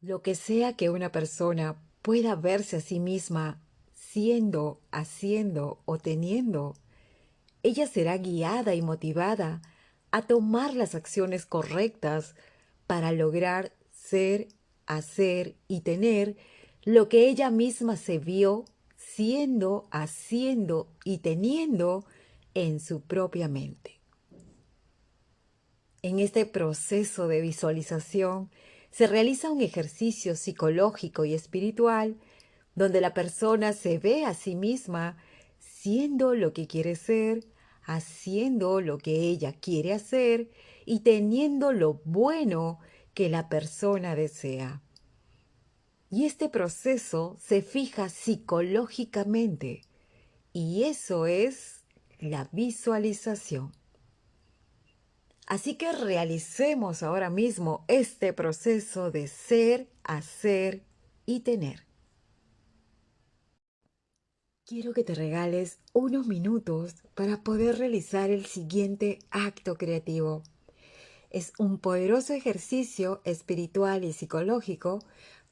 Lo que sea que una persona pueda verse a sí misma siendo, haciendo o teniendo, ella será guiada y motivada a tomar las acciones correctas para lograr ser, hacer y tener lo que ella misma se vio siendo, haciendo y teniendo en su propia mente. En este proceso de visualización se realiza un ejercicio psicológico y espiritual donde la persona se ve a sí misma siendo lo que quiere ser, haciendo lo que ella quiere hacer y teniendo lo bueno que la persona desea. Y este proceso se fija psicológicamente y eso es la visualización. Así que realicemos ahora mismo este proceso de ser, hacer y tener. Quiero que te regales unos minutos para poder realizar el siguiente acto creativo. Es un poderoso ejercicio espiritual y psicológico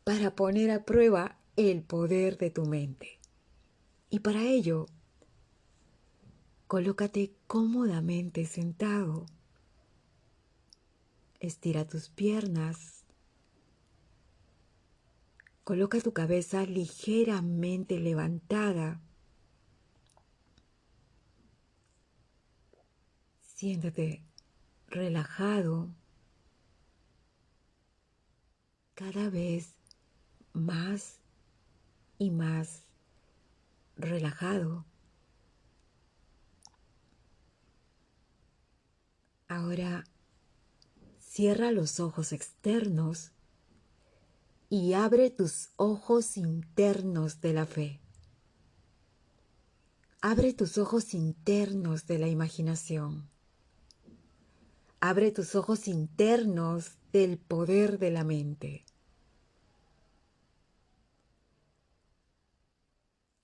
para poner a prueba el poder de tu mente. Y para ello, colócate cómodamente sentado. Estira tus piernas. Coloca tu cabeza ligeramente levantada. Siéntate relajado cada vez más y más relajado. Ahora cierra los ojos externos y abre tus ojos internos de la fe. Abre tus ojos internos de la imaginación. Abre tus ojos internos del poder de la mente.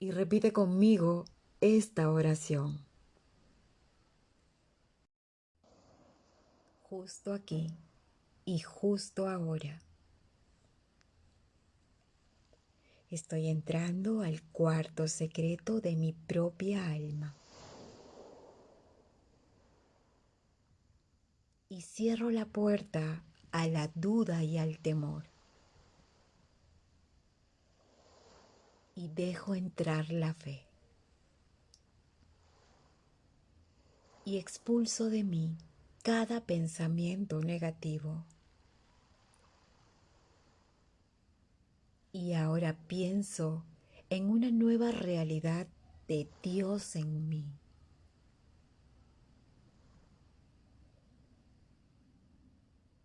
y repite conmigo esta oración. Justo aquí y justo ahora. Estoy entrando al cuarto secreto de mi propia alma. Y cierro la puerta a la duda y al temor. y dejo entrar la fe. Y expulso de mí cada pensamiento negativo. Y ahora pienso en una nueva realidad de Dios en mí.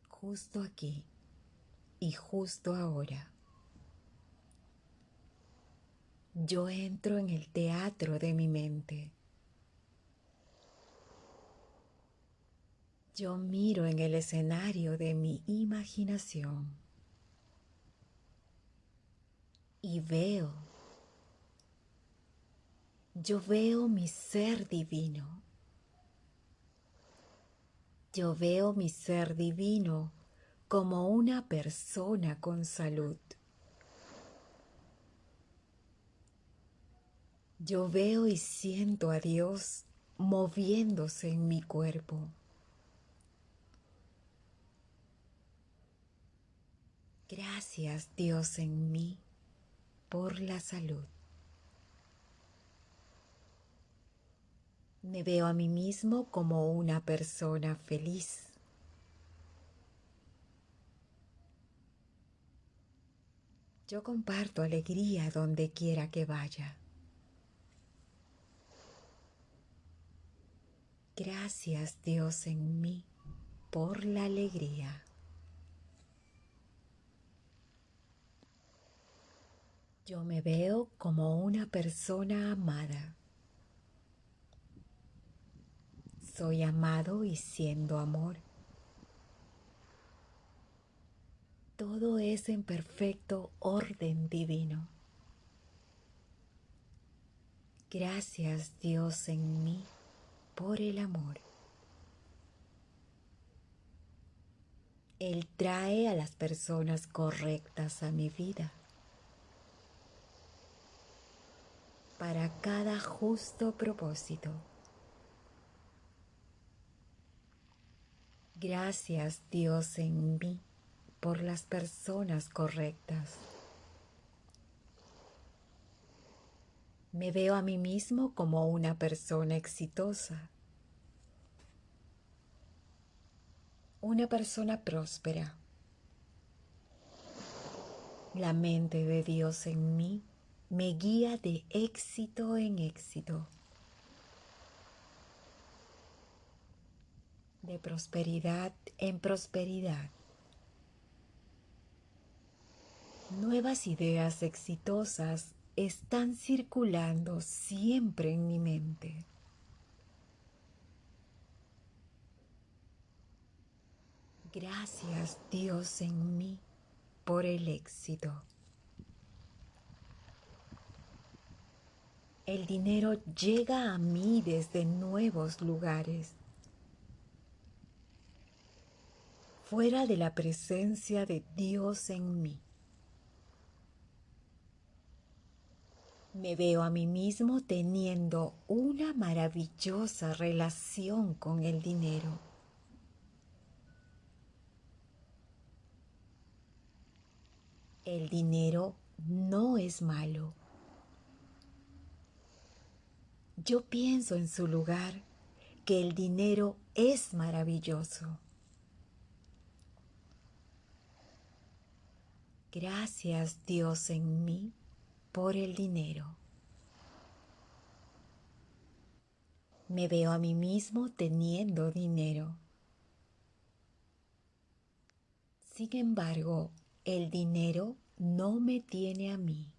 Justo aquí y justo ahora. yo entro en el teatro de mi mente. Yo miro en el escenario de mi imaginación y veo, yo veo mi ser divino. Yo veo mi ser divino como una persona con salud. Yo veo y siento a Dios moviéndose en mi cuerpo. Gracias Dios en mí por la salud. Me veo a mí mismo como una persona feliz. Yo comparto alegría donde quiera que vaya. Gracias Dios en mí por la alegría. Yo me veo como una persona amada. Soy amado y siendo amor. Todo es en perfecto orden divino. Gracias Dios en mí por el amor. Él trae a las personas correctas a mi vida. Para cada justo propósito. Gracias Dios en mí por las personas correctas. Me veo a mí mismo como una persona exitosa, una persona próspera. La mente de Dios en mí me guía de éxito en éxito. de prosperidad en prosperidad. Nuevas ideas exitosas están circulando siempre en mi mente. Gracias Dios en mí por el éxito. El dinero llega a mí desde nuevos lugares. fuera de la presencia de Dios en mí. Me veo a mí mismo teniendo una maravillosa relación con el dinero. El dinero no es malo. Yo pienso en su lugar que el dinero es maravilloso. Gracias Dios en mí por el dinero. Me veo a mí mismo teniendo dinero. Sin embargo, el dinero no me tiene a mí.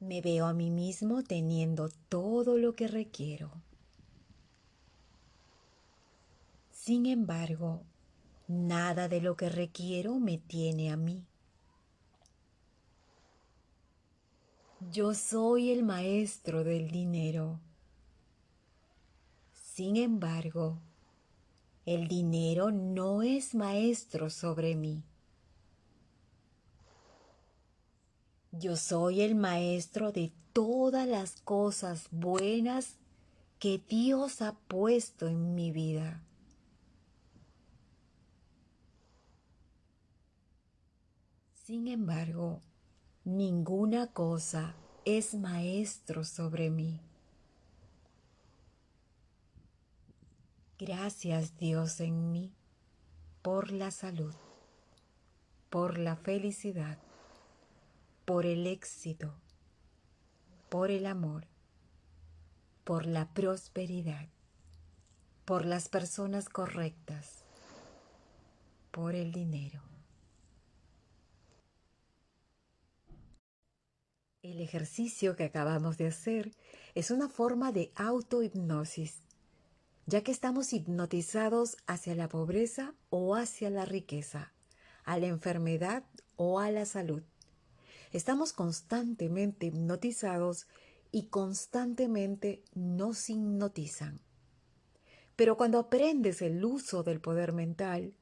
Me veo a mí mismo teniendo todo lo que requiero. Sin embargo, Nada de lo que requiero me tiene a mí. Yo soy el maestro del dinero. Sin embargo, el dinero no es maestro sobre mí. Yo soy el maestro de todas las cosas buenas que Dios ha puesto en mi vida. Sin embargo, ninguna cosa es maestro sobre mí. Gracias Dios en mí por la salud, por la felicidad, por el éxito, por el amor, por la prosperidad, por las personas correctas, por el dinero. El ejercicio que acabamos de hacer es una forma de autohipnosis, ya que estamos hipnotizados hacia la pobreza o hacia la riqueza, a la enfermedad o a la salud. Estamos constantemente hipnotizados y constantemente nos hipnotizan. Pero cuando aprendes el uso del poder mental,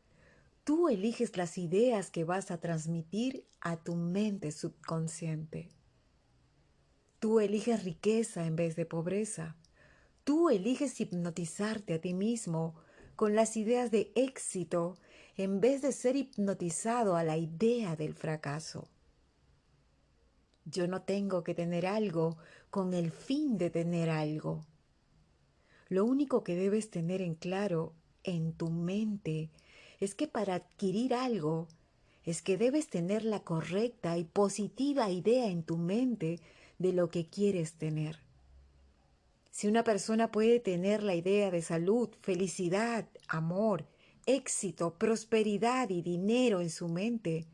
tú eliges las ideas que vas a transmitir a tu mente subconsciente. Tú eliges riqueza en vez de pobreza. Tú eliges hipnotizarte a ti mismo con las ideas de éxito en vez de ser hipnotizado a la idea del fracaso. Yo no tengo que tener algo con el fin de tener algo. Lo único que debes tener en claro en tu mente es que para adquirir algo es que debes tener la correcta y positiva idea en tu mente de lo que quieres tener. Si una persona puede tener la idea de salud, felicidad, amor, éxito, prosperidad y dinero en su mente,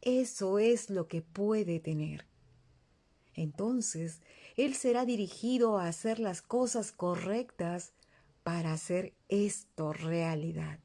eso es lo que puede tener. Entonces, él será dirigido a hacer las cosas correctas para hacer esto realidad.